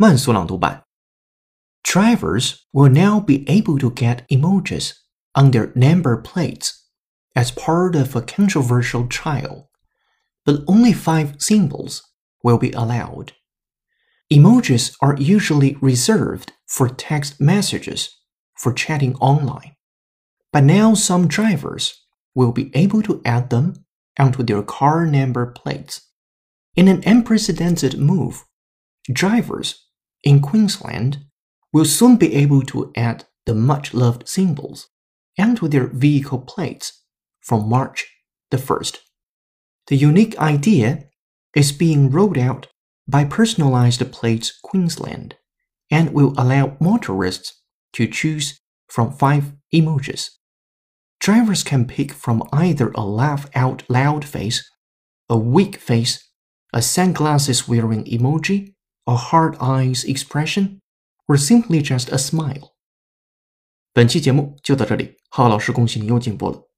慢速朗读版。Drivers will now be able to get emojis on their number plates as part of a controversial trial, but only five symbols will be allowed. Emojis are usually reserved for text messages for chatting online, but now some drivers will be able to add them onto their car number plates. In an unprecedented move, drivers in Queensland will soon be able to add the much loved symbols onto their vehicle plates from March the 1st. The unique idea is being rolled out by Personalized Plates Queensland and will allow motorists to choose from five emojis. Drivers can pick from either a laugh out loud face, a weak face, a sunglasses wearing emoji, a hard eyes expression, or simply just a smile. 本期节目就到这里，浩老师恭喜你又进步了。